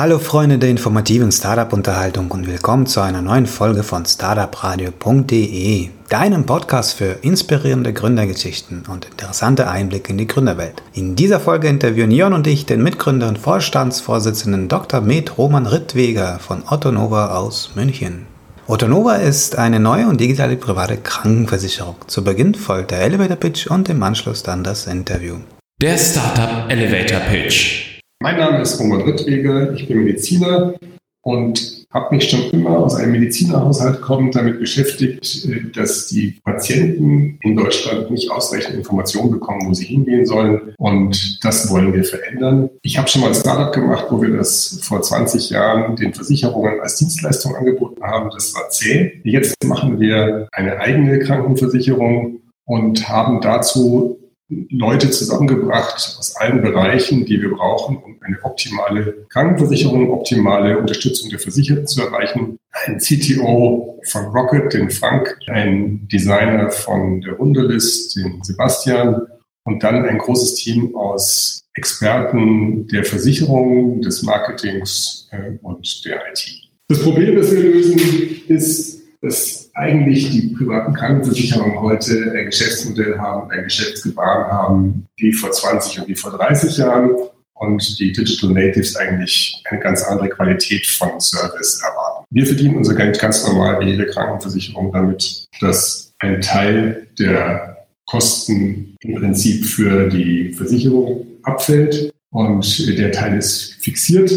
Hallo Freunde der informativen Startup-Unterhaltung und willkommen zu einer neuen Folge von startupradio.de, deinem Podcast für inspirierende Gründergeschichten und interessante Einblicke in die Gründerwelt. In dieser Folge interviewen Jon und ich den Mitgründer und Vorstandsvorsitzenden Dr. Med Roman Rittweger von Ottonova aus München. Ottonova ist eine neue und digitale private Krankenversicherung. Zu Beginn folgt der Elevator Pitch und im Anschluss dann das Interview. Der Startup Elevator Pitch. Mein Name ist Roman Rittweger, ich bin Mediziner und habe mich schon immer aus einem Medizinerhaushalt kommend damit beschäftigt, äh, dass die Patienten in Deutschland nicht ausreichend Informationen bekommen, wo sie hingehen sollen. Und das wollen wir verändern. Ich habe schon mal ein Startup gemacht, wo wir das vor 20 Jahren den Versicherungen als Dienstleistung angeboten haben. Das war zäh. Jetzt machen wir eine eigene Krankenversicherung und haben dazu Leute zusammengebracht aus allen Bereichen, die wir brauchen, um eine optimale Krankenversicherung, optimale Unterstützung der Versicherten zu erreichen. Ein CTO von Rocket, den Frank, ein Designer von der Wunderlist, den Sebastian und dann ein großes Team aus Experten der Versicherung, des Marketings äh, und der IT. Das Problem, das wir lösen, ist dass eigentlich die privaten Krankenversicherungen heute ein Geschäftsmodell haben, ein Geschäftsgebaren haben, wie vor 20 und wie vor 30 Jahren. Und die Digital Natives eigentlich eine ganz andere Qualität von Service erwarten. Wir verdienen unser Geld ganz normal wie jede Krankenversicherung damit, dass ein Teil der Kosten im Prinzip für die Versicherung abfällt. Und der Teil ist fixiert.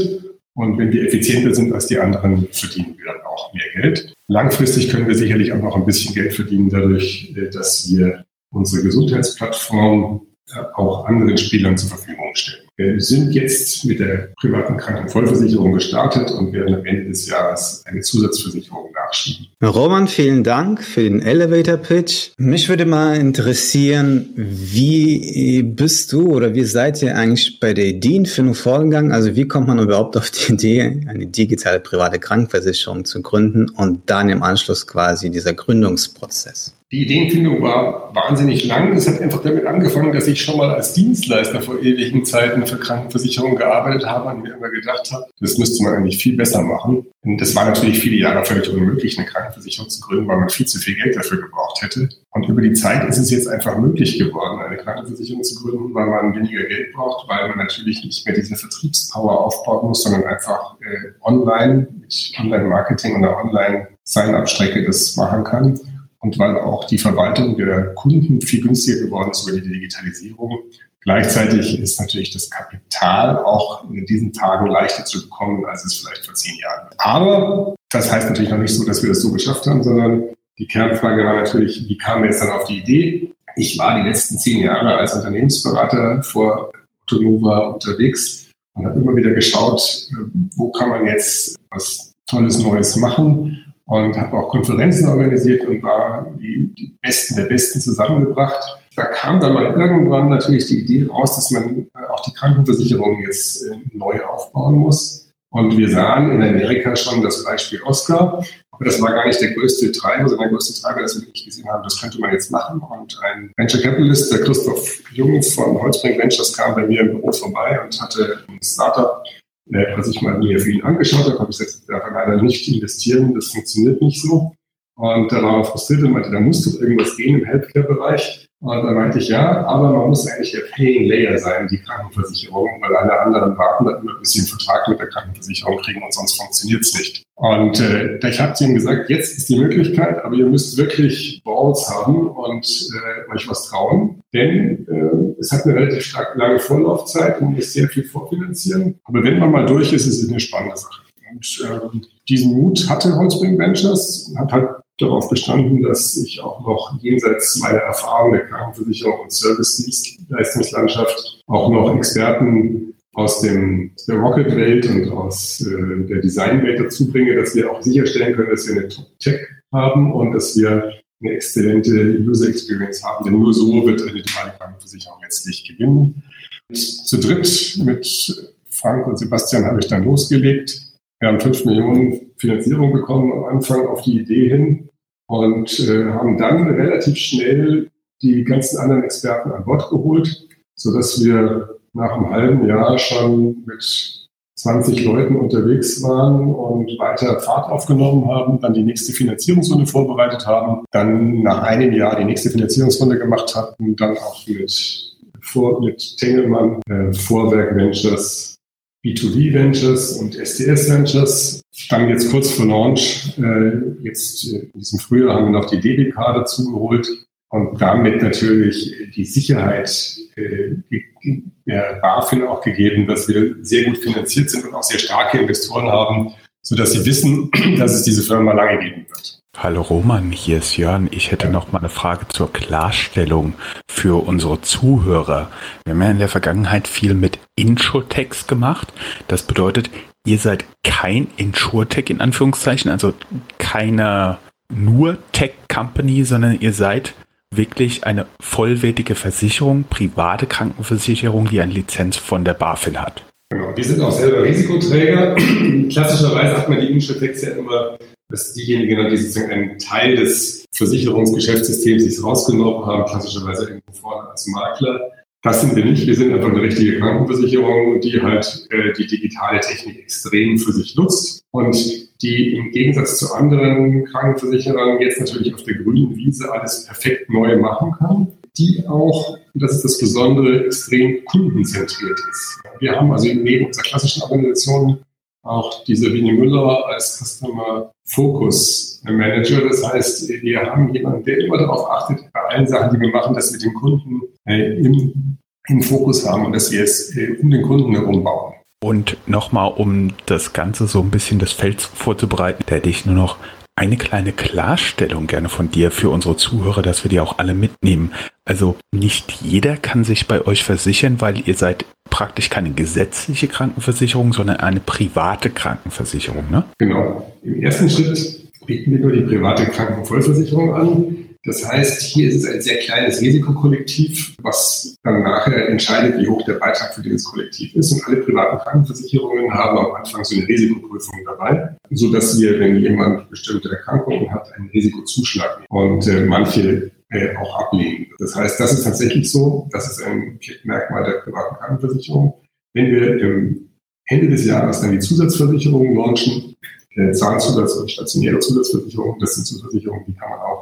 Und wenn wir effizienter sind als die anderen, verdienen wir mehr Geld. Langfristig können wir sicherlich auch noch ein bisschen Geld verdienen dadurch, äh, dass wir unsere Gesundheitsplattform äh, auch anderen Spielern zur Verfügung stellen. Wir sind jetzt mit der privaten Krankenvollversicherung gestartet und werden am Ende des Jahres eine Zusatzversicherung nachschieben. Roman, vielen Dank für den Elevator Pitch. Mich würde mal interessieren, wie bist du oder wie seid ihr eigentlich bei der Ideenfindung vorgegangen? Also wie kommt man überhaupt auf die Idee, eine digitale private Krankenversicherung zu gründen und dann im Anschluss quasi dieser Gründungsprozess? Die Ideenfindung war wahnsinnig lang. Es hat einfach damit angefangen, dass ich schon mal als Dienstleister vor ewigen Zeiten für Krankenversicherungen gearbeitet habe und mir immer gedacht habe, das müsste man eigentlich viel besser machen. Und das war natürlich viele Jahre völlig unmöglich, eine Krankenversicherung zu gründen, weil man viel zu viel Geld dafür gebraucht hätte. Und über die Zeit ist es jetzt einfach möglich geworden, eine Krankenversicherung zu gründen, weil man weniger Geld braucht, weil man natürlich nicht mehr diese Vertriebspower aufbauen muss, sondern einfach äh, online mit Online-Marketing und einer Online-Sign-up-Strecke das machen kann und weil auch die Verwaltung der Kunden viel günstiger geworden ist über die Digitalisierung. Gleichzeitig ist natürlich das Kapital auch in diesen Tagen leichter zu bekommen, als es vielleicht vor zehn Jahren. Aber das heißt natürlich noch nicht so, dass wir das so geschafft haben, sondern die Kernfrage war natürlich, wie kam wir jetzt dann auf die Idee? Ich war die letzten zehn Jahre als Unternehmensberater vor Autonova unterwegs und habe immer wieder geschaut, wo kann man jetzt was Tolles Neues machen und habe auch Konferenzen organisiert und war die Besten der Besten zusammengebracht. Da kam dann mal irgendwann natürlich die Idee raus, dass man auch die Krankenversicherung jetzt äh, neu aufbauen muss. Und wir sahen in Amerika schon das Beispiel Oscar. Aber das war gar nicht der größte Treiber, sondern der größte Treiber, dass wir wirklich gesehen haben, das könnte man jetzt machen. Und ein Venture Capitalist, der Christoph Jung von Holzbrink Ventures, kam bei mir im Büro vorbei und hatte ein Startup äh, was ich mal mir für ihn angeschaut habe, habe ich gesagt, da kann leider nicht investieren, das funktioniert nicht so. Und da war er frustriert und meinte, da muss doch irgendwas gehen im Healthcare-Bereich. Und dann meinte ich, ja, aber man muss eigentlich der Paying Layer sein, die Krankenversicherung, weil alle anderen warten dann immer, bis sie einen Vertrag mit der Krankenversicherung kriegen und sonst funktioniert es nicht. Und äh, ich habe zu ihm gesagt, jetzt ist die Möglichkeit, aber ihr müsst wirklich Balls haben und äh, euch was trauen, denn äh, es hat eine relativ stark lange Vorlaufzeit und muss sehr viel vorfinanzieren. Aber wenn man mal durch ist, ist es eine spannende Sache. Und äh, diesen Mut hatte Holzbring Ventures hat halt darauf bestanden, dass ich auch noch jenseits meiner Erfahrung der Krankenversicherung und Service-Dienstleistungslandschaft auch noch Experten aus dem, der Rocket-Welt und aus äh, der Design-Welt dazu bringe, dass wir auch sicherstellen können, dass wir eine Top-Tech haben und dass wir eine exzellente User Experience haben, denn nur so wird eine duale Krankenversicherung letztlich gewinnen. Zu dritt mit Frank und Sebastian habe ich dann losgelegt. Wir haben fünf Millionen Finanzierung bekommen am Anfang auf die Idee hin und äh, haben dann relativ schnell die ganzen anderen Experten an Bord geholt, sodass wir nach einem halben Jahr schon mit 20 Leuten unterwegs waren und weiter Fahrt aufgenommen haben, dann die nächste Finanzierungsrunde vorbereitet haben, dann nach einem Jahr die nächste Finanzierungsrunde gemacht hatten, dann auch mit, mit Tengelmann, äh, Vorwerk Ventures, B2B Ventures und SDS Ventures. Dann jetzt kurz vor Launch, äh, jetzt äh, in diesem Frühjahr haben wir noch die DBK dazu geholt und damit natürlich die Sicherheit äh, der BaFin auch gegeben, dass wir sehr gut finanziert sind und auch sehr starke Investoren haben, sodass sie wissen, dass es diese Firma lange geben wird. Hallo Roman, hier ist Jörn. Ich hätte noch mal eine Frage zur Klarstellung für unsere Zuhörer. Wir haben ja in der Vergangenheit viel mit Insurtechs gemacht. Das bedeutet, ihr seid kein Insurtech in Anführungszeichen, also keine nur Tech-Company, sondern ihr seid wirklich eine vollwertige Versicherung, private Krankenversicherung, die eine Lizenz von der BaFin hat. Genau, wir sind auch selber Risikoträger. Klassischerweise hat man die Insurtechs ja immer, dass diejenigen, die sozusagen einen Teil des Versicherungsgeschäftssystems sich rausgenommen haben, klassischerweise irgendwo vorne als Makler. Das sind wir nicht. Wir sind einfach eine richtige Krankenversicherung, die halt äh, die digitale Technik extrem für sich nutzt und die im Gegensatz zu anderen Krankenversicherern jetzt natürlich auf der grünen Wiese alles perfekt neu machen kann, die auch, das ist das Besondere, extrem kundenzentriert ist. Wir haben also neben unserer klassischen Organisation auch die Sabine Müller als Customer Focus Manager. Das heißt, wir haben jemanden, der immer darauf achtet, bei allen Sachen, die wir machen, dass wir den Kunden äh, im, im Fokus haben und dass wir es äh, um den Kunden herum bauen. Und nochmal, um das Ganze so ein bisschen das Feld vorzubereiten, hätte ich nur noch eine kleine Klarstellung gerne von dir für unsere Zuhörer, dass wir die auch alle mitnehmen. Also nicht jeder kann sich bei euch versichern, weil ihr seid praktisch keine gesetzliche Krankenversicherung, sondern eine private Krankenversicherung, ne? Genau. Im ersten Schritt bieten wir nur die private Krankenvollversicherung an. Das heißt, hier ist es ein sehr kleines Risikokollektiv, was dann nachher entscheidet, wie hoch der Beitrag für dieses Kollektiv ist. Und alle privaten Krankenversicherungen haben am Anfang so eine Risikoprüfung dabei, so dass wir, wenn jemand bestimmte Erkrankungen hat, einen Risikozuschlag und äh, manche äh, auch ablehnen. Das heißt, das ist tatsächlich so. Das ist ein Merkmal der privaten Krankenversicherung. Wenn wir im Ende des Jahres dann die Zusatzversicherungen launchen, äh, Zahnzusatz und stationäre Zusatzversicherungen, das sind Zusatzversicherungen, die kann man auch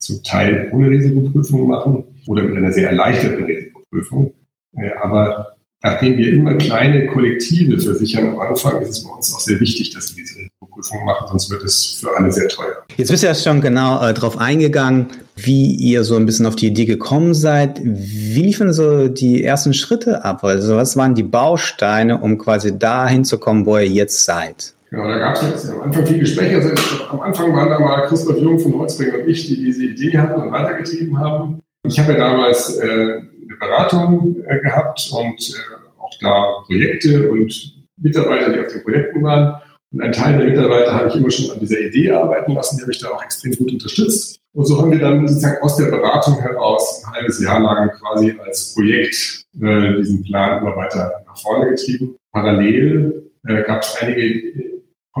zum Teil ohne Risikoprüfung machen oder mit einer sehr erleichterten Risikoprüfung. Äh, aber nachdem wir immer kleine Kollektive versichern am Anfang, ist es bei uns auch sehr wichtig, dass wir diese Risikoprüfung machen, sonst wird es für alle sehr teuer. Jetzt bist du ja schon genau äh, darauf eingegangen, wie ihr so ein bisschen auf die Idee gekommen seid. Wie liefen so die ersten Schritte ab? Also was waren die Bausteine, um quasi dahin zu kommen, wo ihr jetzt seid? Genau, da gab es jetzt am Anfang viele Gespräche. Also am Anfang waren da mal Christoph Jung von Holzbring und ich, die diese Idee hatten und weitergetrieben haben. Ich habe ja damals äh, eine Beratung äh, gehabt und äh, auch da Projekte und Mitarbeiter, die auf den Projekten waren. Und ein Teil der Mitarbeiter habe ich immer schon an dieser Idee arbeiten lassen, die habe ich da auch extrem gut unterstützt. Und so haben wir dann sozusagen aus der Beratung heraus ein halbes Jahr lang quasi als Projekt äh, diesen Plan immer weiter nach vorne getrieben. Parallel äh, gab es einige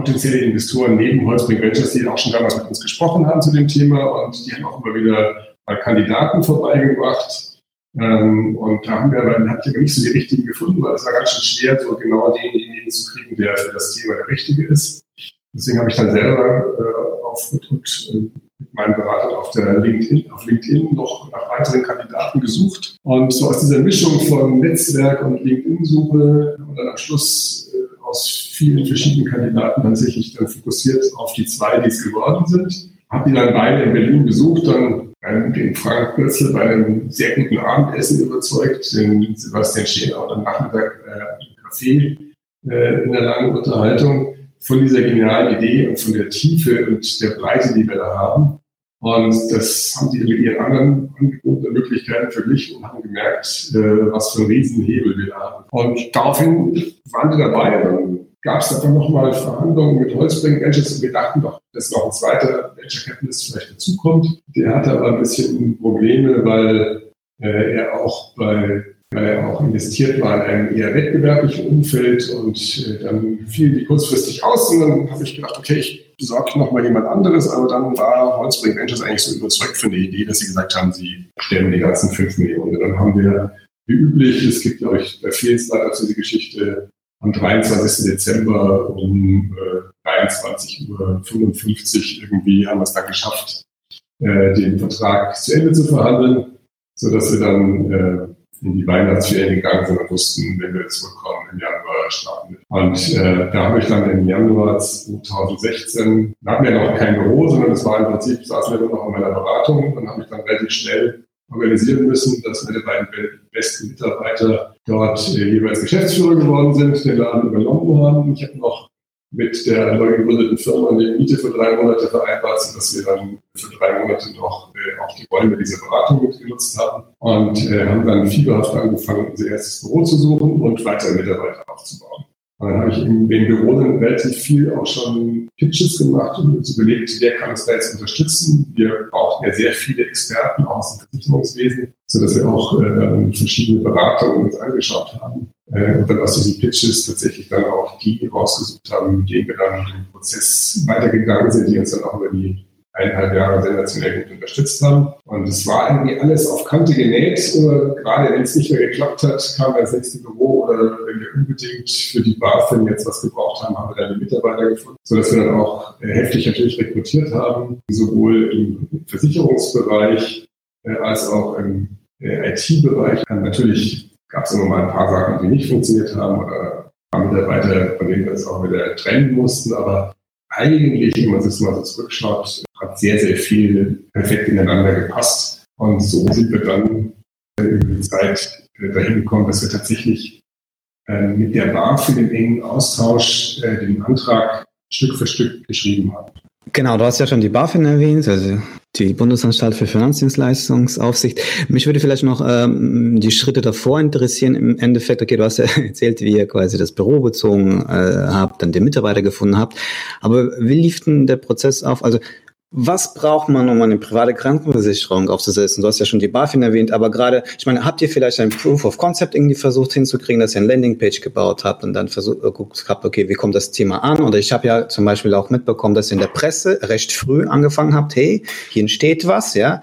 potenzielle Investoren neben Holzbring Ventures, die auch schon damals mit uns gesprochen haben zu dem Thema und die haben auch immer wieder Kandidaten vorbeigebracht. Ähm, und da haben wir aber, habt ihr nicht so die richtigen gefunden, weil es war ganz schön schwer, so genau denjenigen zu kriegen, der für das Thema der Richtige ist. Deswegen habe ich dann selber äh, auf mit, mit, mit meinen Beratern auf der LinkedIn, auf LinkedIn noch nach weiteren Kandidaten gesucht. Und so aus dieser Mischung von Netzwerk und LinkedIn-Suche und dann am Schluss aus vielen verschiedenen Kandidaten tatsächlich dann fokussiert auf die zwei, die es geworden sind. Habe die dann beide in Berlin besucht, dann den Frank Pürzel bei einem sehr guten Abendessen überzeugt, den Sebastian Schener und am Nachmittag äh, im Café äh, in der langen Unterhaltung von dieser genialen Idee und von der Tiefe und der Breite, die wir da haben. Und das haben die mit ihren anderen Angeboten und Möglichkeiten verglichen und haben gemerkt, äh, was für ein Riesenhebel wir haben. Und daraufhin waren die dabei. Dann gab es einfach nochmal Verhandlungen mit Holzbring Ventures und wir dachten doch, dass noch ein zweiter Venture Capitalist vielleicht dazukommt. Der hatte aber ein bisschen Probleme, weil äh, er auch bei weil er auch investiert war in einem eher wettbewerblichen Umfeld und äh, dann fielen die kurzfristig aus und dann habe ich gedacht, okay, ich besorge nochmal jemand anderes, aber dann war Holzbrink Ventures eigentlich so überzeugt von der Idee, dass sie gesagt haben, sie stellen die ganzen fünf Millionen. Und dann haben wir, wie üblich, es gibt, glaube ich, bei vielen Startups diese Geschichte, am 23. Dezember um äh, 23.55 Uhr irgendwie haben wir es dann geschafft, äh, den Vertrag zu Ende zu verhandeln, so dass wir dann äh, in die Weihnachtsferien gegangen sind und wussten, wenn wir zurückkommen, im Januar starten. Und äh, da habe ich dann im Januar 2016, da hatten wir noch kein Büro, sondern es war im Prinzip, saßen wir nur noch in meiner Beratung und habe ich dann relativ schnell organisieren müssen, dass meine beiden besten Mitarbeiter dort äh, jeweils Geschäftsführer geworden sind, den Laden übernommen haben. Ich habe noch mit der neu gegründeten Firma eine Miete für drei Monate vereinbart, sodass wir dann für drei Monate noch auch die Räume dieser Beratung mitgenutzt haben und äh, haben dann fieberhaft angefangen, unser erstes Büro zu suchen und weitere Mitarbeiter aufzubauen. Und dann habe ich in den Büro dann relativ viel auch schon Pitches gemacht und uns überlegt, wer kann uns da jetzt unterstützen. Wir brauchen ja sehr viele Experten aus dem Versicherungswesen, sodass wir auch äh, verschiedene Beratungen uns angeschaut haben. Äh, und dann aus diesen Pitches tatsächlich dann auch die rausgesucht haben, mit denen wir dann den Prozess weitergegangen sind, die uns dann auch über die eineinhalb Jahre sensationell gut unterstützt haben. Und es war irgendwie alles auf Kante genäht. Gerade wenn es nicht mehr geklappt hat, kam das nächste Büro oder wenn wir unbedingt für die BaFin jetzt was gebraucht haben, haben wir dann die Mitarbeiter gefunden, sodass wir dann auch äh, heftig natürlich rekrutiert haben, sowohl im Versicherungsbereich äh, als auch im äh, IT-Bereich. Natürlich gab es immer mal ein paar Sachen, die nicht funktioniert haben oder paar Mitarbeiter, von denen wir uns auch wieder trennen mussten, aber eigentlich, wenn man sich mal so zurückschaut, hat sehr, sehr viel perfekt ineinander gepasst. Und so sind wir dann über die Zeit äh, dahin gekommen, dass wir tatsächlich äh, mit der BaFin im engen Austausch äh, den Antrag Stück für Stück geschrieben haben. Genau, du hast ja schon die BaFin erwähnt, also die Bundesanstalt für Finanzdienstleistungsaufsicht. Mich würde vielleicht noch ähm, die Schritte davor interessieren. Im Endeffekt, okay, du hast ja erzählt, wie ihr quasi das Büro bezogen äh, habt, dann den Mitarbeiter gefunden habt. Aber wie lief denn der Prozess auf? Also was braucht man, um eine private Krankenversicherung aufzusetzen? Du hast ja schon die BaFin erwähnt, aber gerade, ich meine, habt ihr vielleicht ein Proof of Concept irgendwie versucht hinzukriegen, dass ihr eine Landingpage gebaut habt und dann versucht, äh, geguckt habt, okay, wie kommt das Thema an? Oder ich habe ja zum Beispiel auch mitbekommen, dass ihr in der Presse recht früh angefangen habt, hey, hier entsteht was, ja,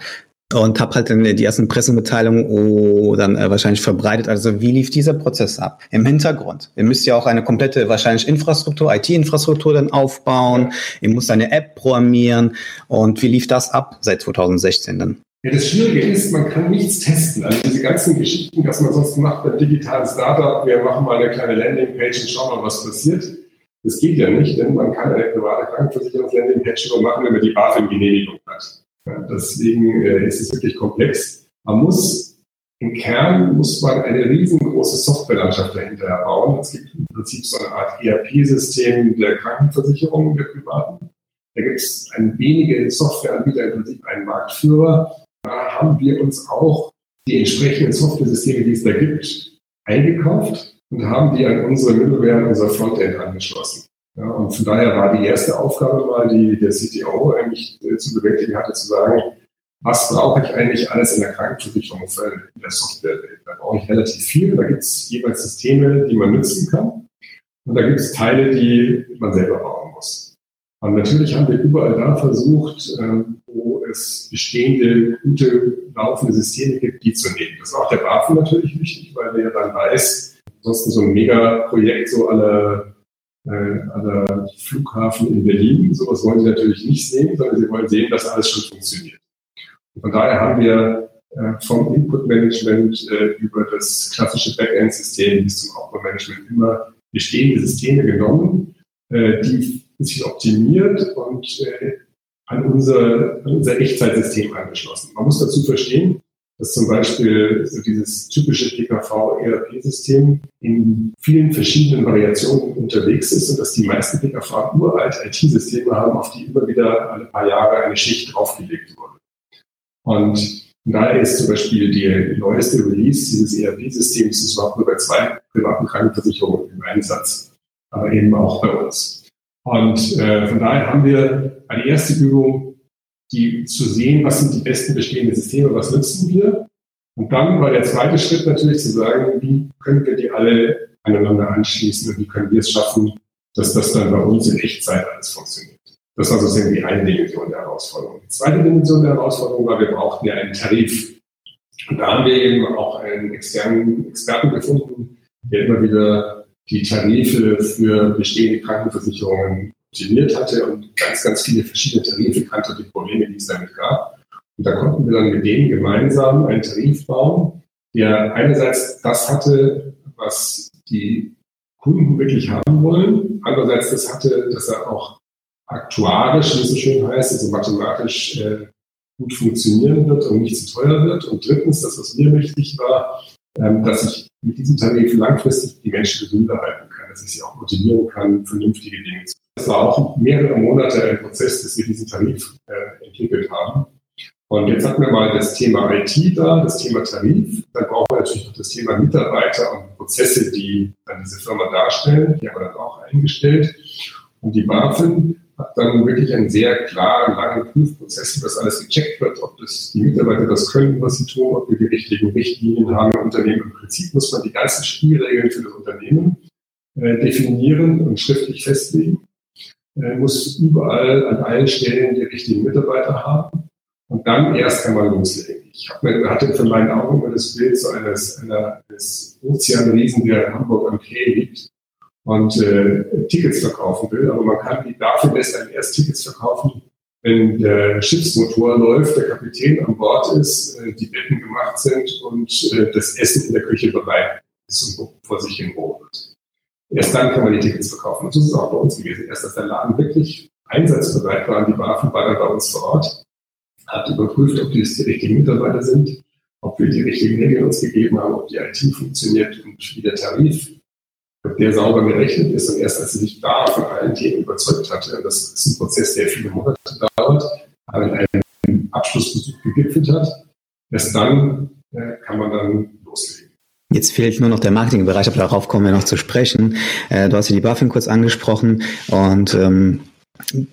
und habe halt dann die ersten Pressemitteilungen oh, dann äh, wahrscheinlich verbreitet. Also wie lief dieser Prozess ab? Im Hintergrund. Ihr müsst ja auch eine komplette wahrscheinlich Infrastruktur, IT-Infrastruktur dann aufbauen. Ihr müsst eine App programmieren. Und wie lief das ab seit 2016 dann? Ja, das Schwierige ist, man kann nichts testen. Also diese ganzen Geschichten, was man sonst macht beim digitalen Startup, wir machen mal eine kleine Landingpage und schauen mal, was passiert. Das geht ja nicht, denn man kann eine private Krankenversicherungs-Landingpage nur machen, wenn man die BaFin-Genehmigung hat. Deswegen äh, ist es wirklich komplex. Man muss im Kern muss man eine riesengroße Softwarelandschaft dahinter bauen. Es gibt im Prinzip so eine Art ERP-System der Krankenversicherung der Privaten. Da gibt es ein wenige Softwareanbieter, im Prinzip einen Marktführer. Da haben wir uns auch die entsprechenden Software-Systeme, die es da gibt, eingekauft und haben die an unsere Middleware, unser Frontend angeschlossen. Ja, und von daher war die erste Aufgabe mal, die der CTO eigentlich äh, zu bewältigen hatte, zu sagen, was brauche ich eigentlich alles in der Krankenversicherung in der Software? Da brauche ich relativ viel. Da gibt es jeweils Systeme, die man nutzen kann. Und da gibt es Teile, die man selber bauen muss. Und natürlich haben wir überall da versucht, äh, wo es bestehende, gute, laufende Systeme gibt, die zu nehmen. Das ist auch der BaFin natürlich wichtig, weil der dann weiß, ansonsten so ein Megaprojekt, so alle äh, an der Flughafen in Berlin. Sowas wollen sie natürlich nicht sehen, sondern sie wollen sehen, dass alles schon funktioniert. Und von daher haben wir äh, vom Input-Management äh, über das klassische Backend-System bis zum Output-Management immer bestehende Systeme genommen, die sich optimiert und an unser, an unser Echtzeitsystem angeschlossen. Man muss dazu verstehen, dass zum Beispiel so dieses typische PKV-ERP-System in vielen verschiedenen Variationen unterwegs ist und dass die meisten PKV uralt IT-Systeme haben, auf die immer wieder alle paar Jahre eine Schicht draufgelegt wurde. Und daher ist zum Beispiel die neueste Release dieses ERP-Systems ist überhaupt nur bei zwei privaten Krankenversicherungen im Einsatz, aber eben auch bei uns. Und äh, von daher haben wir eine erste Übung die zu sehen, was sind die besten bestehenden Systeme, was nutzen wir. Und dann war der zweite Schritt natürlich zu sagen, wie können wir die alle aneinander anschließen und wie können wir es schaffen, dass das dann bei uns in Echtzeit alles funktioniert. Das war sozusagen die eine Dimension der Herausforderung. Die zweite Dimension der Herausforderung war, wir brauchten ja einen Tarif. Und da haben wir eben auch einen externen Experten gefunden, der immer wieder die Tarife für bestehende Krankenversicherungen optimiert hatte und ganz, ganz viele verschiedene Tarife kannte die Probleme, die es damit gab. Und da konnten wir dann mit denen gemeinsam einen Tarif bauen, der einerseits das hatte, was die Kunden wirklich haben wollen, andererseits das hatte, dass er auch aktuarisch, wie es so schön heißt, also mathematisch äh, gut funktionieren wird und nicht zu teuer wird. Und drittens, das, was mir wichtig war, ähm, dass ich mit diesem Tarif langfristig die Menschen gesünder halten kann, dass ich sie auch motivieren kann, vernünftige Dinge zu tun. Das war auch mehrere Monate ein Prozess, bis wir diesen Tarif äh, entwickelt haben. Und jetzt hatten wir mal das Thema IT da, das Thema Tarif. Dann brauchen wir natürlich noch das Thema Mitarbeiter und Prozesse, die dann diese Firma darstellen. Die haben wir dann auch eingestellt. Und die BaFin hat dann wirklich einen sehr klaren, langen Prüfprozess, wo das alles gecheckt wird, ob das die Mitarbeiter das können, was sie tun, ob wir die richtigen Richtlinien haben im Unternehmen. Im Prinzip muss man die ganzen Spielregeln für das Unternehmen äh, definieren und schriftlich festlegen. Muss überall an allen Stellen die richtigen Mitarbeiter haben. Und dann erst man loslegen. Ich hab, hatte für meinen Augen immer das Bild so eines, eines Ozeanriesen, der in Hamburg am Quai liegt und äh, Tickets verkaufen will. Aber man kann die dafür besser erst Tickets verkaufen, wenn der Schiffsmotor läuft, der Kapitän an Bord ist, äh, die Betten gemacht sind und äh, das Essen in der Küche bereit ist und vor sich hin wird. Erst dann kann man die Tickets verkaufen. Und so ist auch bei uns gewesen. Erst als der Laden wirklich einsatzbereit war, die Waffen war dann bei uns vor Ort, hat überprüft, ob die richtigen Mitarbeiter sind, ob wir die richtigen Regeln uns gegeben haben, ob die IT funktioniert und wie der Tarif der sauber gerechnet ist und erst als sie sich da von allen Themen überzeugt hatte, das ist ein Prozess, der viele Monate dauert, aber in einem Abschlussbesuch gegipfelt hat, erst dann äh, kann man dann loslegen. Jetzt fehlt nur noch der Marketingbereich, aber darauf kommen wir noch zu sprechen. Äh, du hast ja die BaFin kurz angesprochen und ähm,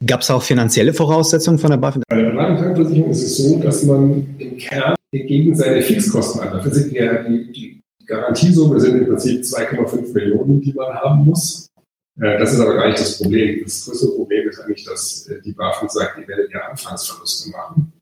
gab es auch finanzielle Voraussetzungen von der BaFin? Bei der Privatkrankenversicherung ist es so, dass man im Kern gegen seine Fixkosten an. Dafür sind ja die, die Garantiesumme sind im Prinzip 2,5 Millionen, die man haben muss. Äh, das ist aber gar nicht das Problem. Das größte Problem ist eigentlich, dass äh, die BaFin sagt, ihr werdet ja Anfangsverluste machen.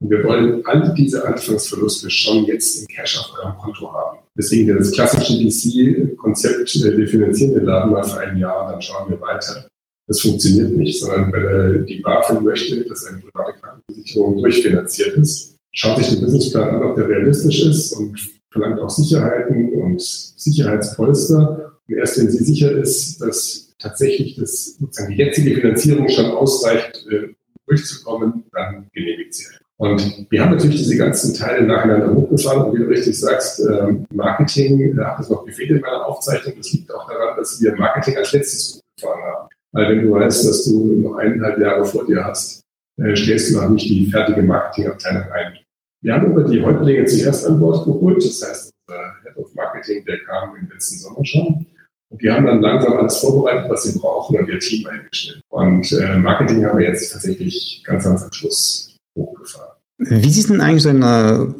Und wir wollen all diese Anfangsverluste schon jetzt im Cash auf eurem Konto haben. Deswegen das klassische DC-Konzept, äh, wir finanzieren den Laden mal für ein Jahr, dann schauen wir weiter. Das funktioniert nicht, sondern wenn die BaFin möchte, dass eine private Krankenversicherung durchfinanziert ist, schaut sich den Businessplan an, ob der realistisch ist und verlangt auch Sicherheiten und Sicherheitspolster. Und erst wenn sie sicher ist, dass tatsächlich das, sozusagen die jetzige Finanzierung schon ausreicht, äh, durchzukommen, dann genehmigt sie. Und wir haben natürlich diese ganzen Teile nacheinander hochgefahren. Und wie du richtig sagst, ähm, Marketing, da hat es noch gefehlt in meiner Aufzeichnung. Das liegt auch daran, dass wir Marketing als letztes hochgefahren haben. Weil wenn du weißt, dass du noch eineinhalb Jahre vor dir hast, äh, stellst du noch nicht die fertige Marketingabteilung ein. Wir haben aber die Häuptlinge zuerst an Bord geholt. Das heißt, unser Head of Marketing, der kam im letzten Sommer schon. Und die haben dann langsam alles vorbereitet, was sie brauchen und ihr Team eingestellt. Und äh, Marketing haben wir jetzt tatsächlich ganz, ganz am Schluss hochgefahren. Wie sieht denn eigentlich so eine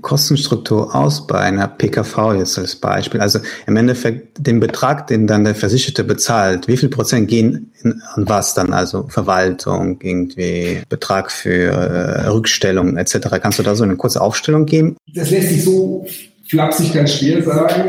Kostenstruktur aus bei einer PKV jetzt als Beispiel? Also im Endeffekt den Betrag, den dann der Versicherte bezahlt, wie viel Prozent gehen in, an was dann? Also Verwaltung, irgendwie Betrag für äh, Rückstellung etc. Kannst du da so eine kurze Aufstellung geben? Das lässt sich so flapsig ganz schwer sagen.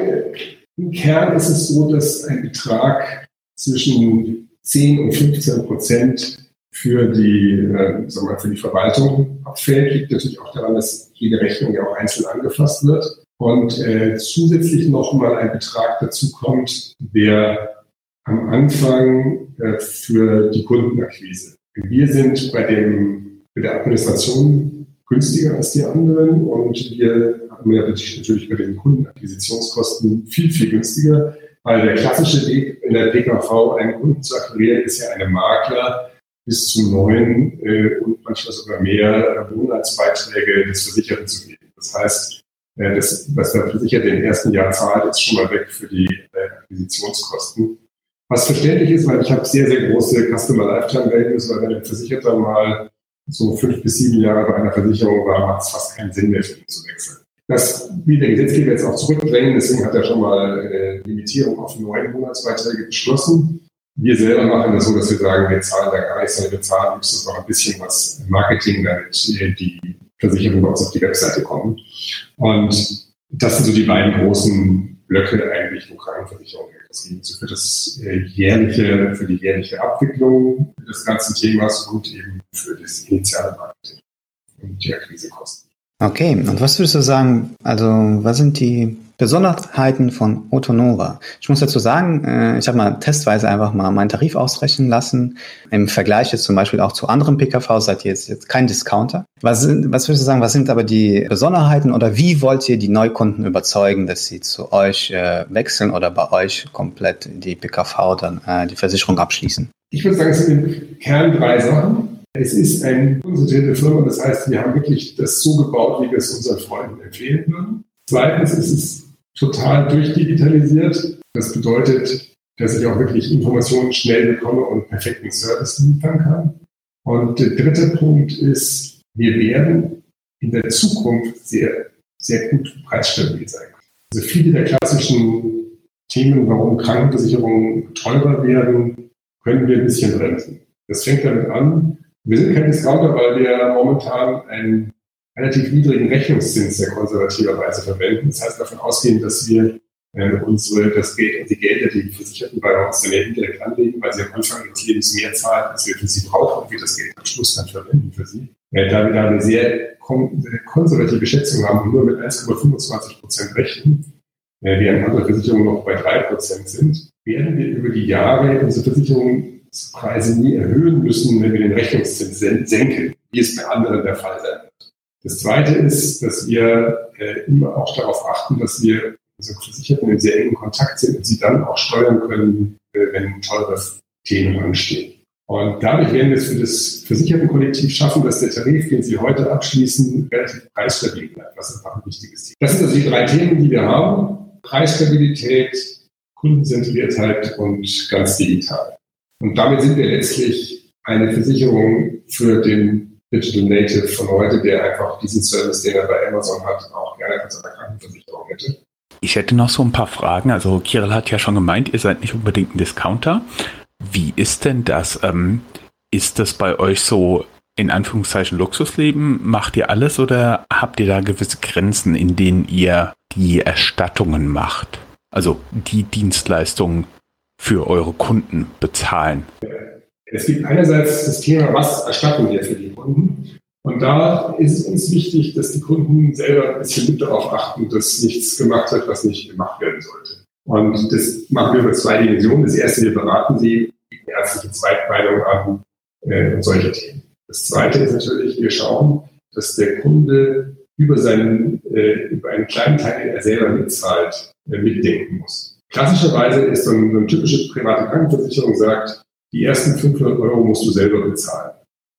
Im Kern ist es so, dass ein Betrag zwischen 10 und 15 Prozent für die, äh, sagen wir, für die Verwaltung abfällt, liegt natürlich auch daran, dass jede Rechnung ja auch einzeln angefasst wird. Und äh, zusätzlich nochmal ein Betrag dazu kommt, der am Anfang äh, für die Kundenakquise. Wir sind bei, dem, bei der Administration günstiger als die anderen und wir haben ja natürlich bei den Kundenakquisitionskosten viel, viel günstiger, weil der klassische Weg in der PKV einen Kunden zu akquirieren ist ja eine Makler, bis zu neun äh, und manchmal sogar mehr Monatsbeiträge des Versicherten zu geben. Das heißt, äh, das, was der Versicherte im ersten Jahr zahlt, ist schon mal weg für die äh, Akquisitionskosten. Was verständlich ist, weil ich habe sehr, sehr große Customer Lifetime Values, weil wenn ein Versicherter mal so fünf bis sieben Jahre bei einer Versicherung war, macht es fast keinen Sinn mehr für ihn zu wechseln. Das will der Gesetzgeber jetzt auch zurückdrängen, deswegen hat er schon mal eine Limitierung auf neun Monatsbeiträge beschlossen. Wir selber machen das so, dass wir sagen, wir zahlen da gar nichts, sondern wir zahlen höchstens noch ein bisschen was Marketing, damit die Versicherungen bei uns auf die Webseite kommen. Und das sind so die beiden großen Blöcke eigentlich Richtung Krankenversicherung geht für das äh, jährliche, für die jährliche Abwicklung des ganzen Themas und eben für das initiale Marketing und die Akquisekosten. Okay, und was würdest du sagen, also was sind die Besonderheiten von Otonova. Ich muss dazu sagen, äh, ich habe mal testweise einfach mal meinen Tarif ausrechnen lassen. Im Vergleich jetzt zum Beispiel auch zu anderen PKV seid ihr jetzt, jetzt kein Discounter. Was, sind, was würdest du sagen, was sind aber die Besonderheiten oder wie wollt ihr die Neukunden überzeugen, dass sie zu euch äh, wechseln oder bei euch komplett die PKV dann äh, die Versicherung abschließen? Ich würde sagen, es sind im Kern drei Sachen. Es ist eine konzentrierte Firma, das heißt, wir haben wirklich das so gebaut, wie wir es unseren Freunden empfehlen würden. Zweitens ist es total durchdigitalisiert. Das bedeutet, dass ich auch wirklich Informationen schnell bekomme und perfekten Service liefern kann. Und der dritte Punkt ist, wir werden in der Zukunft sehr, sehr gut preisstabil sein. Also viele der klassischen Themen, warum Krankenversicherungen teurer werden, können wir ein bisschen bremsen. Das fängt damit an. Wir sind kein Discounter, weil wir momentan ein relativ niedrigen Rechnungszins sehr konservativerweise verwenden. Das heißt davon ausgehen, dass wir äh, unsere, das Geld, die Gelder, die Versicherten bei uns dann ja indirekt anlegen, weil sie am Anfang des Lebens mehr zahlen, als wir für sie brauchen und wir das Geld am Schluss dann verwenden für sie. Äh, da wir da eine sehr konservative Schätzung haben und nur mit 1,25 Prozent rechnen, äh, während andere Versicherungen noch bei 3 Prozent sind, werden wir über die Jahre unsere Versicherungspreise nie erhöhen müssen, wenn wir den Rechnungszins senken, wie es bei anderen der Fall sein wird. Das Zweite ist, dass wir äh, immer auch darauf achten, dass wir unsere Versicherten in sehr engen Kontakt sind und sie dann auch steuern können, äh, wenn teure Themen anstehen. Und dadurch werden wir es für das Versichertenkollektiv schaffen, dass der Tarif, den Sie heute abschließen, relativ preisstabil bleibt, was einfach ein wichtiges Thema Das sind also die drei Themen, die wir haben. Preisstabilität, Kundenzentriertheit und ganz digital. Und damit sind wir letztlich eine Versicherung für den Digital Native von heute, der einfach diesen Service, den er bei Amazon hat, auch gerne von seiner Krankenversicherung hätte. Ich hätte noch so ein paar Fragen. Also Kirill hat ja schon gemeint, ihr seid nicht unbedingt ein Discounter. Wie ist denn das? Ähm, ist das bei euch so in Anführungszeichen Luxusleben? Macht ihr alles oder habt ihr da gewisse Grenzen, in denen ihr die Erstattungen macht? Also die Dienstleistungen für eure Kunden bezahlen? Es gibt einerseits das Thema, was erstatten wir für die Kunden? Und da ist es uns wichtig, dass die Kunden selber ein bisschen mit darauf achten, dass nichts gemacht wird, was nicht gemacht werden sollte. Und das machen wir über zwei Dimensionen. Das erste, wir beraten sie, bieten ärztliche Zweitmeinung an äh, und solche Themen. Das zweite ist natürlich, wir schauen, dass der Kunde über, seinen, äh, über einen kleinen Teil, den er selber mitzahlt, äh, mitdenken muss. Klassischerweise ist so, ein, so eine typische private Krankenversicherung sagt, die ersten 500 Euro musst du selber bezahlen.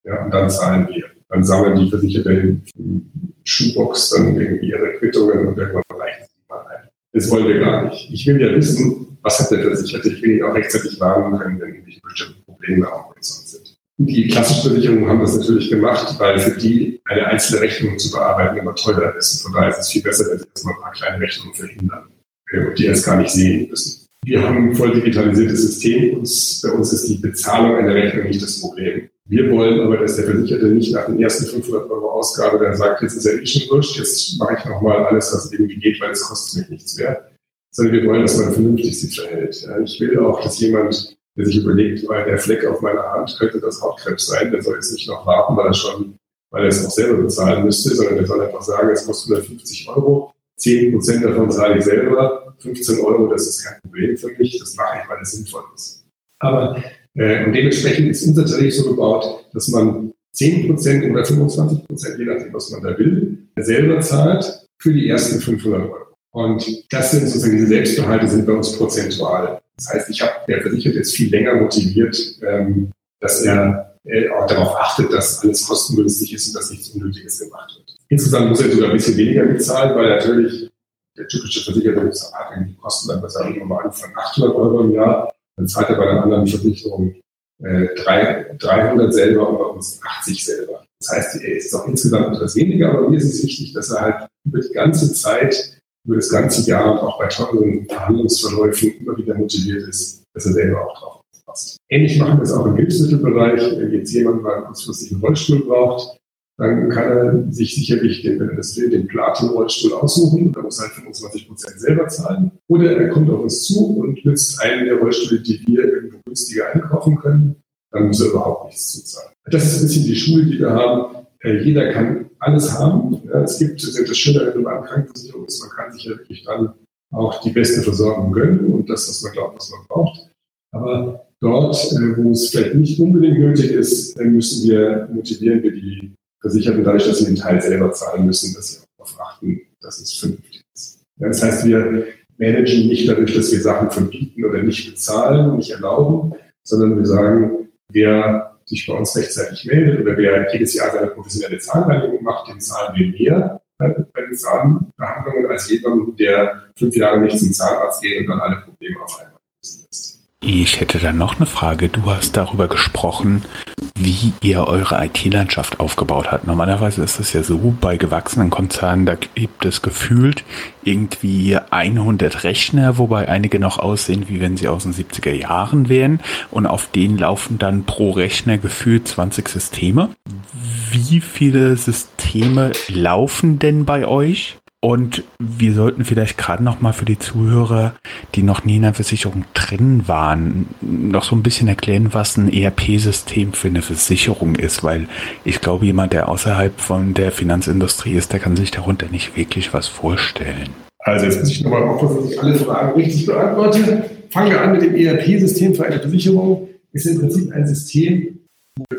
Ja, und dann zahlen wir. Dann sammeln die Versicherten in Schuhbox dann irgendwie ihre Quittungen und irgendwann reicht es mal ein. Das wollen wir gar nicht. Ich will ja wissen, was hat der Versicherte? Ich will ihn auch rechtzeitig warnen können, wenn irgendwelche bestimmten Probleme am Horizont sind. Die klassischen Versicherungen haben das natürlich gemacht, weil für die eine einzelne Rechnung zu bearbeiten immer teurer ist. Von daher ist es viel besser, wenn sie erstmal ein paar kleine Rechnungen verhindern und die erst gar nicht sehen müssen. Wir haben ein voll digitalisiertes System. Uns, bei uns ist die Bezahlung einer Rechnung nicht das Problem. Wir wollen aber, dass der Versicherte nicht nach den ersten 500 Euro Ausgabe dann sagt, jetzt ist er eh schon wurscht, jetzt mache ich nochmal alles, was irgendwie geht, weil es kostet mich nichts mehr. Sondern wir wollen, dass man vernünftig sich verhält. Ich will auch, dass jemand, der sich überlegt, weil der Fleck auf meiner Hand könnte das Hautkrebs sein, der soll jetzt nicht noch warten, weil er schon, weil er es auch selber bezahlen müsste, sondern der soll einfach sagen, es kostet 150 Euro, 10 Prozent davon zahle ich selber, 15 Euro, das ist kein Problem für mich, das mache ich, weil es sinnvoll ist. Aber äh, und dementsprechend ist unser Tarif so gebaut, dass man 10 Prozent oder 25 Prozent, je nachdem, was man da will, selber zahlt für die ersten 500 Euro. Und das sind sozusagen diese Selbstbehalte sind bei uns prozentual. Das heißt, ich habe der Versicherte jetzt viel länger motiviert, ähm, dass er äh, auch darauf achtet, dass alles kostengünstig ist und dass nichts Unnötiges gemacht wird. Insgesamt muss er sogar ein bisschen weniger bezahlen, weil natürlich der typische Versicherte hat die Kosten dann, sagen wir mal, von 800 Euro im Jahr. Dann zahlt er bei einer anderen Versicherung äh, 300 selber und bei uns 80 selber. Das heißt, er ist auch insgesamt etwas weniger, aber mir ist es wichtig, dass er halt über die ganze Zeit, über das ganze Jahr und auch bei teuren Verhandlungsverläufen immer wieder motiviert ist, dass er selber auch drauf passt. Ähnlich machen wir es auch im Hilfsmittelbereich. Wenn jetzt jemand mal kurzfristig einen Rollstuhl braucht, dann kann er sich sicherlich den, wenn das will, den Platin-Rollstuhl aussuchen. Da muss er halt 25 Prozent selber zahlen. Oder er kommt auf uns zu und nützt einen der Rollstühle, die wir irgendwo günstiger einkaufen können. Dann muss er überhaupt nichts zuzahlen. Das ist ein bisschen die Schule, die wir haben. Äh, jeder kann alles haben. Es gibt, das Schöne an der Krankenversicherung ist, man kann sich ja wirklich dann auch die beste Versorgung gönnen und das, was man glaubt, was man braucht. Aber dort, äh, wo es vielleicht nicht unbedingt nötig ist, müssen wir, motivieren wir die Versicherten dadurch, dass sie den Teil selber zahlen müssen, dass sie auch darauf achten, dass es vernünftig ist. Das heißt, wir managen nicht dadurch, dass wir Sachen verbieten oder nicht bezahlen, nicht erlauben, sondern wir sagen, wer sich bei uns rechtzeitig meldet oder wer jedes Jahr seine professionelle Zahnreinigung macht, den zahlen wir mehr bei den Zahnbehandlungen als jemand, der fünf Jahre nicht zum Zahnarzt geht und dann alle Probleme auf einmal lösen lässt. Ich hätte dann noch eine Frage. Du hast darüber gesprochen, wie ihr eure IT-Landschaft aufgebaut habt. Normalerweise ist es ja so, bei gewachsenen Konzernen, da gibt es gefühlt irgendwie 100 Rechner, wobei einige noch aussehen, wie wenn sie aus den 70er Jahren wären. Und auf denen laufen dann pro Rechner gefühlt 20 Systeme. Wie viele Systeme laufen denn bei euch? Und wir sollten vielleicht gerade noch mal für die Zuhörer, die noch nie in der Versicherung drin waren, noch so ein bisschen erklären, was ein ERP-System für eine Versicherung ist, weil ich glaube, jemand, der außerhalb von der Finanzindustrie ist, der kann sich darunter nicht wirklich was vorstellen. Also jetzt muss ich nochmal aufpassen, dass ich alle Fragen richtig beantworte. Fangen wir an mit dem ERP-System für eine Versicherung. Ist im Prinzip ein System,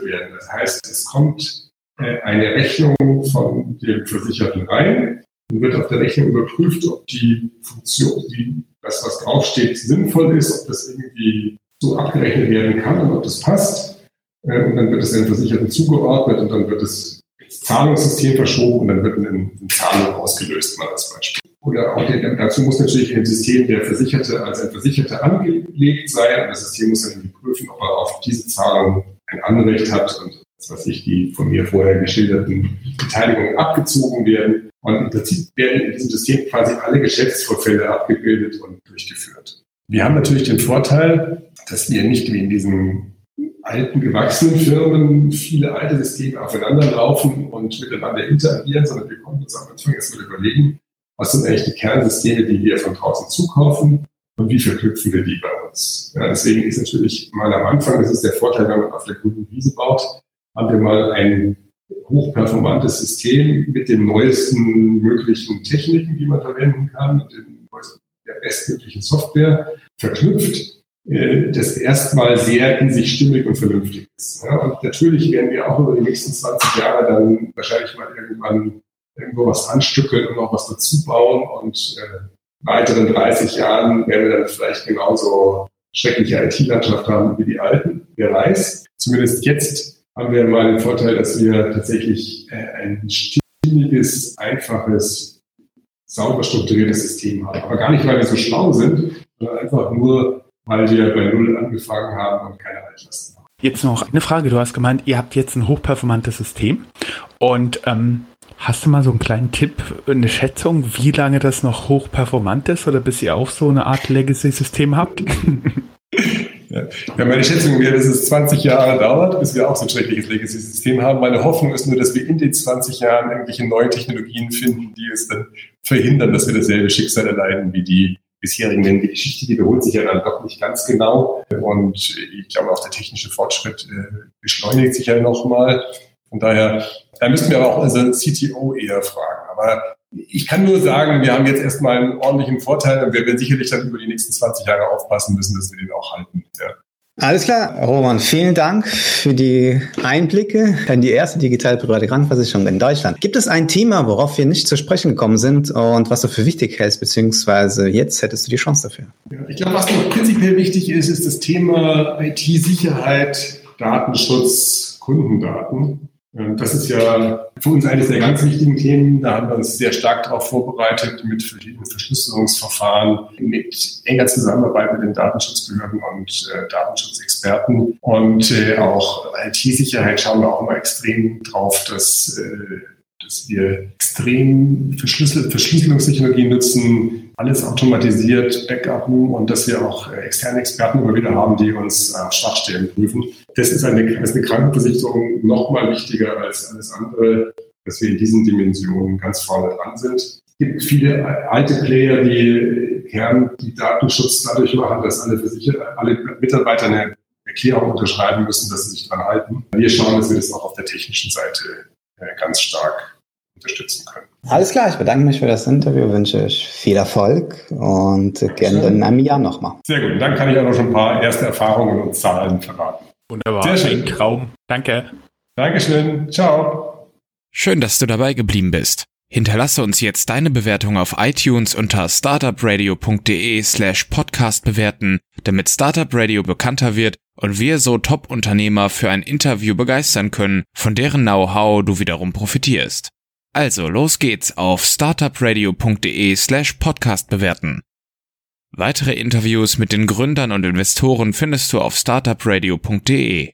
werden. Das heißt, es kommt äh, eine Rechnung von dem Versicherten rein dann wird auf der Rechnung überprüft, ob die Funktion, die, das, was draufsteht, sinnvoll ist, ob das irgendwie so abgerechnet werden kann und ob das passt. Äh, und dann wird es den Versicherten zugeordnet und dann wird es ins Zahlungssystem verschoben und dann wird eine, Zahlung ausgelöst, mal als Beispiel. Oder auch der, dazu muss natürlich im System der Versicherte als ein Versicherter angelegt sein. Das System muss dann prüfen, ob er auf diese Zahlung ein Anrecht hat und was ich, die von mir vorher geschilderten Beteiligungen abgezogen werden. Und im Prinzip werden in diesem System quasi alle Geschäftsvorfälle abgebildet und durchgeführt. Wir haben natürlich den Vorteil, dass wir nicht wie in diesen alten, gewachsenen Firmen viele alte Systeme aufeinander laufen und miteinander interagieren, sondern wir konnten uns am Anfang erstmal überlegen, was sind eigentlich die Kernsysteme, die wir von draußen zukaufen und wie verknüpfen wir die bei uns. Ja, deswegen ist natürlich mal am Anfang, das ist der Vorteil, wenn man auf der grünen Wiese baut, haben wir mal ein hochperformantes System mit den neuesten möglichen Techniken, die man verwenden kann, und der bestmöglichen Software verknüpft, äh, das erstmal sehr in sich stimmig und vernünftig ist. Und natürlich werden wir auch über die nächsten 20 Jahre dann wahrscheinlich mal irgendwann irgendwo was anstückeln und noch was dazu bauen und äh, weiteren 30 Jahren werden wir dann vielleicht genauso schreckliche IT-Landschaft haben wie die alten. Wer weiß. Zumindest jetzt haben wir mal den Vorteil, dass wir tatsächlich äh, ein stimmiges, einfaches, sauber strukturiertes System haben. Aber gar nicht, weil wir so schlau sind, sondern einfach nur, weil wir bei Null angefangen haben und keine Altlasten haben. Jetzt noch eine Frage. Du hast gemeint, ihr habt jetzt ein hochperformantes System. Und ähm, hast du mal so einen kleinen Tipp, eine Schätzung, wie lange das noch hochperformant ist oder bis ihr auch so eine Art Legacy-System habt? Ja, meine Schätzung wäre, dass es 20 Jahre dauert, bis wir auch so ein schreckliches Legacy-System haben. Meine Hoffnung ist nur, dass wir in den 20 Jahren irgendwelche neuen Technologien finden, die es dann verhindern, dass wir dasselbe Schicksal erleiden wie die bisherigen. Denn die Geschichte, die wiederholt sich ja dann doch nicht ganz genau. Und ich glaube, auch der technische Fortschritt äh, beschleunigt sich ja nochmal. Von daher, da müssten wir aber auch unseren CTO eher fragen. Aber ich kann nur sagen, wir haben jetzt erstmal einen ordentlichen Vorteil und wir werden sicherlich dann über die nächsten 20 Jahre aufpassen müssen, dass wir den auch halten. Ja. Alles klar, Roman, vielen Dank für die Einblicke in die erste digitale private Krankenversicherung in Deutschland. Gibt es ein Thema, worauf wir nicht zu sprechen gekommen sind und was du für wichtig hältst, beziehungsweise jetzt hättest du die Chance dafür? Ja, ich glaube, was noch prinzipiell wichtig ist, ist das Thema IT-Sicherheit, Datenschutz, Kundendaten. Ähm, das ist ja für uns eines der ganz wichtigen Themen. Da haben wir uns sehr stark darauf vorbereitet mit verschiedenen Verschlüsselungsverfahren, mit enger Zusammenarbeit mit den Datenschutzbehörden und äh, Datenschutzexperten. Und äh, auch IT-Sicherheit schauen wir auch immer extrem drauf, dass, äh, dass wir extrem Verschlüssel Verschlüsselungstechnologien nutzen, alles automatisiert, Backupen und dass wir auch äh, externe Experten immer wieder haben, die uns äh, Schwachstellen prüfen. Das ist eine, ist eine Krankenversicherung noch mal wichtiger als alles andere, dass wir in diesen Dimensionen ganz vorne dran sind. Es gibt viele alte Player, die gern die Datenschutz dadurch machen, dass alle, Versicher alle Mitarbeiter eine Erklärung unterschreiben müssen, dass sie sich dran halten. Wir schauen, dass wir das auch auf der technischen Seite äh, ganz stark unterstützen können. Alles klar, ich bedanke mich für das Interview, wünsche euch viel Erfolg und gerne in einem Jahr nochmal. Sehr gut, dann kann ich auch noch schon ein paar erste Erfahrungen und Zahlen verraten. Wunderbar. Sehr schön. Ein Traum. Danke. Dankeschön. Ciao. Schön, dass du dabei geblieben bist. Hinterlasse uns jetzt deine Bewertung auf iTunes unter startupradio.de slash podcast bewerten, damit Startup Radio bekannter wird und wir so Top-Unternehmer für ein Interview begeistern können, von deren Know-how du wiederum profitierst. Also los geht's auf startupradio.de slash podcast bewerten. Weitere Interviews mit den Gründern und Investoren findest du auf startupradio.de.